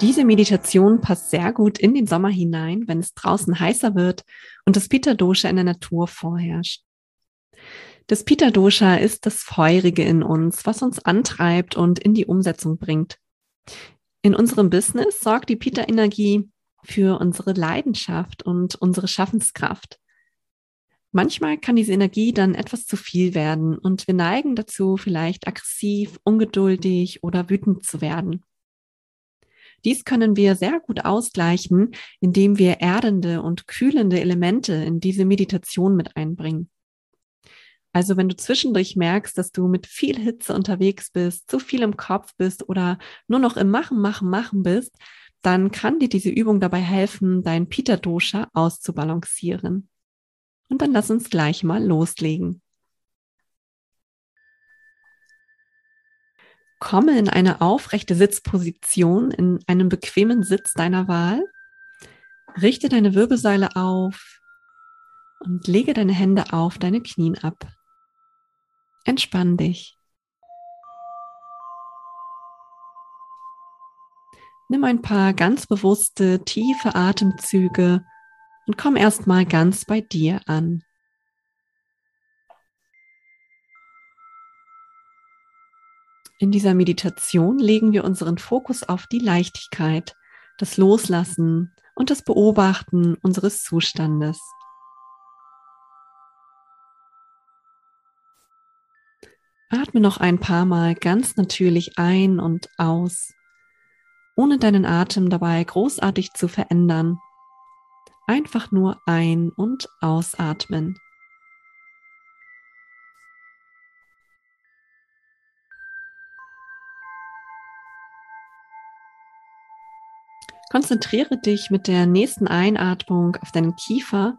Diese Meditation passt sehr gut in den Sommer hinein, wenn es draußen heißer wird und das Pitta Dosha in der Natur vorherrscht. Das Pitta Dosha ist das Feurige in uns, was uns antreibt und in die Umsetzung bringt. In unserem Business sorgt die Pitta Energie für unsere Leidenschaft und unsere Schaffenskraft. Manchmal kann diese Energie dann etwas zu viel werden und wir neigen dazu, vielleicht aggressiv, ungeduldig oder wütend zu werden. Dies können wir sehr gut ausgleichen, indem wir erdende und kühlende Elemente in diese Meditation mit einbringen. Also wenn du zwischendurch merkst, dass du mit viel Hitze unterwegs bist, zu viel im Kopf bist oder nur noch im Machen, Machen, Machen bist, dann kann dir diese Übung dabei helfen, dein Pita Dosha auszubalancieren. Und dann lass uns gleich mal loslegen. Komme in eine aufrechte Sitzposition, in einem bequemen Sitz deiner Wahl. Richte deine Wirbelsäule auf und lege deine Hände auf deine Knien ab. Entspann dich. Nimm ein paar ganz bewusste, tiefe Atemzüge und komm erstmal ganz bei dir an. In dieser Meditation legen wir unseren Fokus auf die Leichtigkeit, das Loslassen und das Beobachten unseres Zustandes. Atme noch ein paar Mal ganz natürlich ein und aus, ohne deinen Atem dabei großartig zu verändern Einfach nur ein- und ausatmen. Konzentriere dich mit der nächsten Einatmung auf deinen Kiefer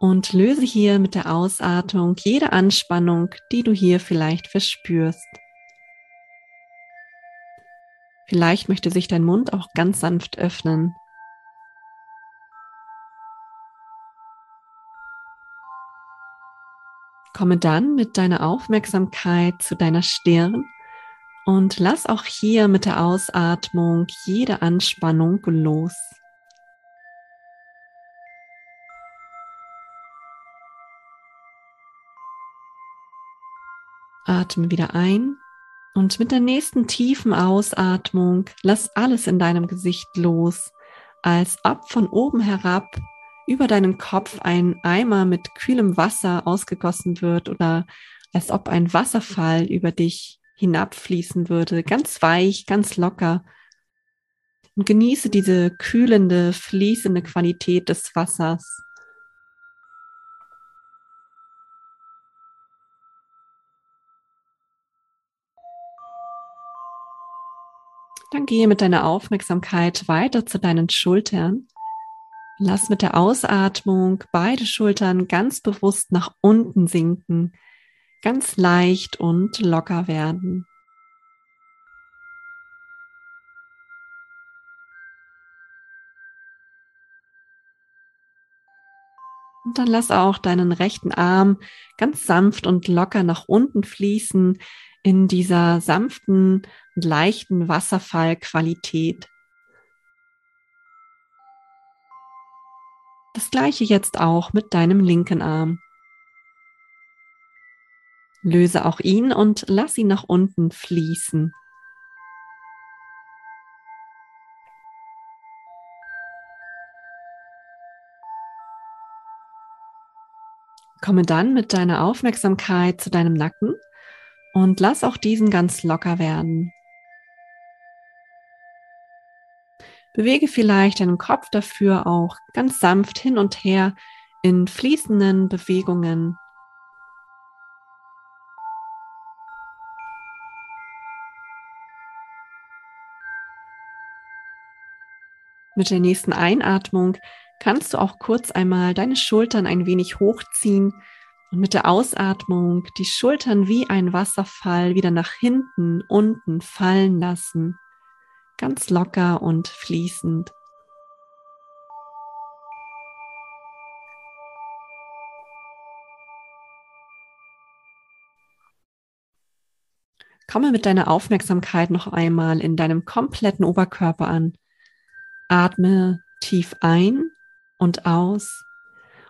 und löse hier mit der Ausatmung jede Anspannung, die du hier vielleicht verspürst. Vielleicht möchte sich dein Mund auch ganz sanft öffnen. Komme dann mit deiner Aufmerksamkeit zu deiner Stirn und lass auch hier mit der Ausatmung jede Anspannung los. Atme wieder ein und mit der nächsten tiefen Ausatmung lass alles in deinem Gesicht los, als ob von oben herab über deinen Kopf ein Eimer mit kühlem Wasser ausgegossen wird oder als ob ein Wasserfall über dich hinabfließen würde, ganz weich, ganz locker. Und genieße diese kühlende, fließende Qualität des Wassers. Dann gehe mit deiner Aufmerksamkeit weiter zu deinen Schultern Lass mit der Ausatmung beide Schultern ganz bewusst nach unten sinken, ganz leicht und locker werden. Und dann lass auch deinen rechten Arm ganz sanft und locker nach unten fließen in dieser sanften und leichten Wasserfallqualität. Das gleiche jetzt auch mit deinem linken Arm. Löse auch ihn und lass ihn nach unten fließen. Komme dann mit deiner Aufmerksamkeit zu deinem Nacken und lass auch diesen ganz locker werden. Bewege vielleicht deinen Kopf dafür auch ganz sanft hin und her in fließenden Bewegungen. Mit der nächsten Einatmung kannst du auch kurz einmal deine Schultern ein wenig hochziehen und mit der Ausatmung die Schultern wie ein Wasserfall wieder nach hinten, unten fallen lassen ganz locker und fließend. Komme mit deiner Aufmerksamkeit noch einmal in deinem kompletten Oberkörper an. Atme tief ein und aus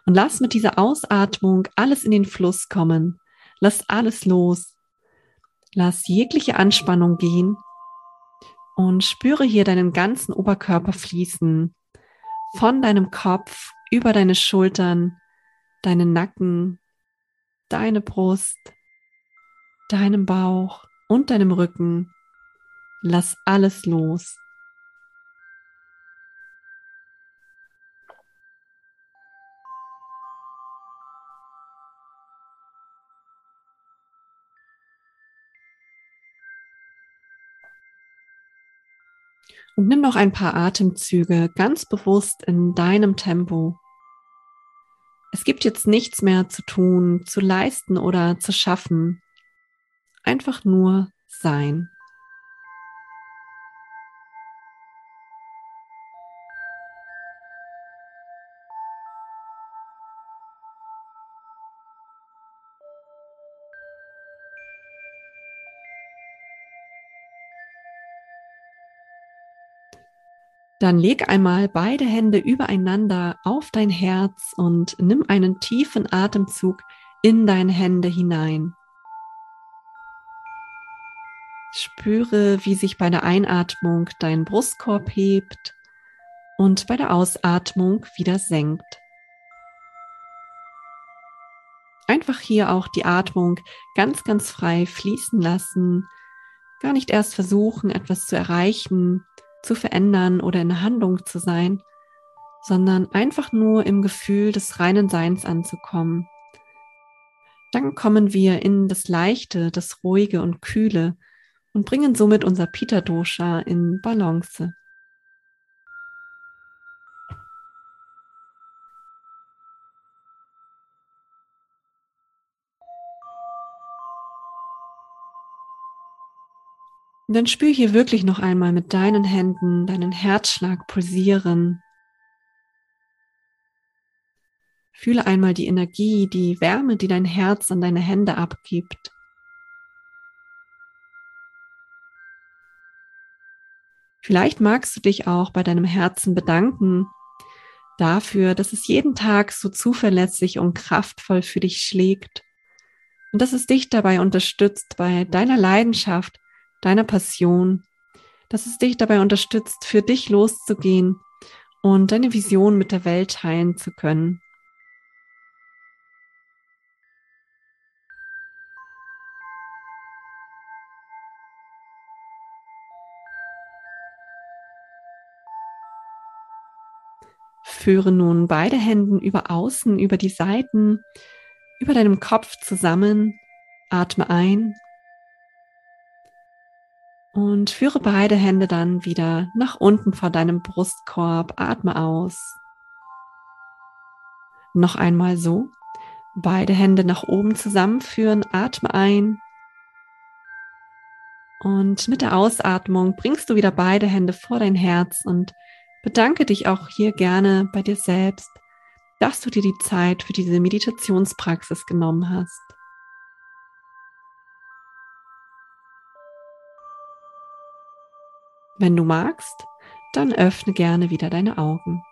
und lass mit dieser Ausatmung alles in den Fluss kommen. Lass alles los. Lass jegliche Anspannung gehen und spüre hier deinen ganzen Oberkörper fließen. Von deinem Kopf über deine Schultern, deinen Nacken, deine Brust, deinem Bauch und deinem Rücken. Lass alles los. Und nimm noch ein paar Atemzüge ganz bewusst in deinem Tempo. Es gibt jetzt nichts mehr zu tun, zu leisten oder zu schaffen. Einfach nur sein. Dann leg einmal beide Hände übereinander auf dein Herz und nimm einen tiefen Atemzug in deine Hände hinein. Spüre, wie sich bei der Einatmung dein Brustkorb hebt und bei der Ausatmung wieder senkt. Einfach hier auch die Atmung ganz, ganz frei fließen lassen. Gar nicht erst versuchen, etwas zu erreichen, zu verändern oder in Handlung zu sein, sondern einfach nur im Gefühl des reinen Seins anzukommen. Dann kommen wir in das Leichte, das Ruhige und Kühle und bringen somit unser Pita Dosha in Balance. Und dann spür hier wirklich noch einmal mit deinen Händen deinen Herzschlag pulsieren. Fühle einmal die Energie, die Wärme, die dein Herz an deine Hände abgibt. Vielleicht magst du dich auch bei deinem Herzen bedanken dafür, dass es jeden Tag so zuverlässig und kraftvoll für dich schlägt und dass es dich dabei unterstützt bei deiner Leidenschaft, deiner Passion, dass es dich dabei unterstützt, für dich loszugehen und deine Vision mit der Welt teilen zu können. Führe nun beide Hände über außen, über die Seiten, über deinem Kopf zusammen. Atme ein und führe beide Hände dann wieder nach unten vor deinem Brustkorb. Atme aus. Noch einmal so. Beide Hände nach oben zusammenführen. Atme ein. Und mit der Ausatmung bringst du wieder beide Hände vor dein Herz und bedanke dich auch hier gerne bei dir selbst, dass du dir die Zeit für diese Meditationspraxis genommen hast. Wenn du magst, dann öffne gerne wieder deine Augen.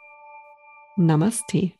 Namaste.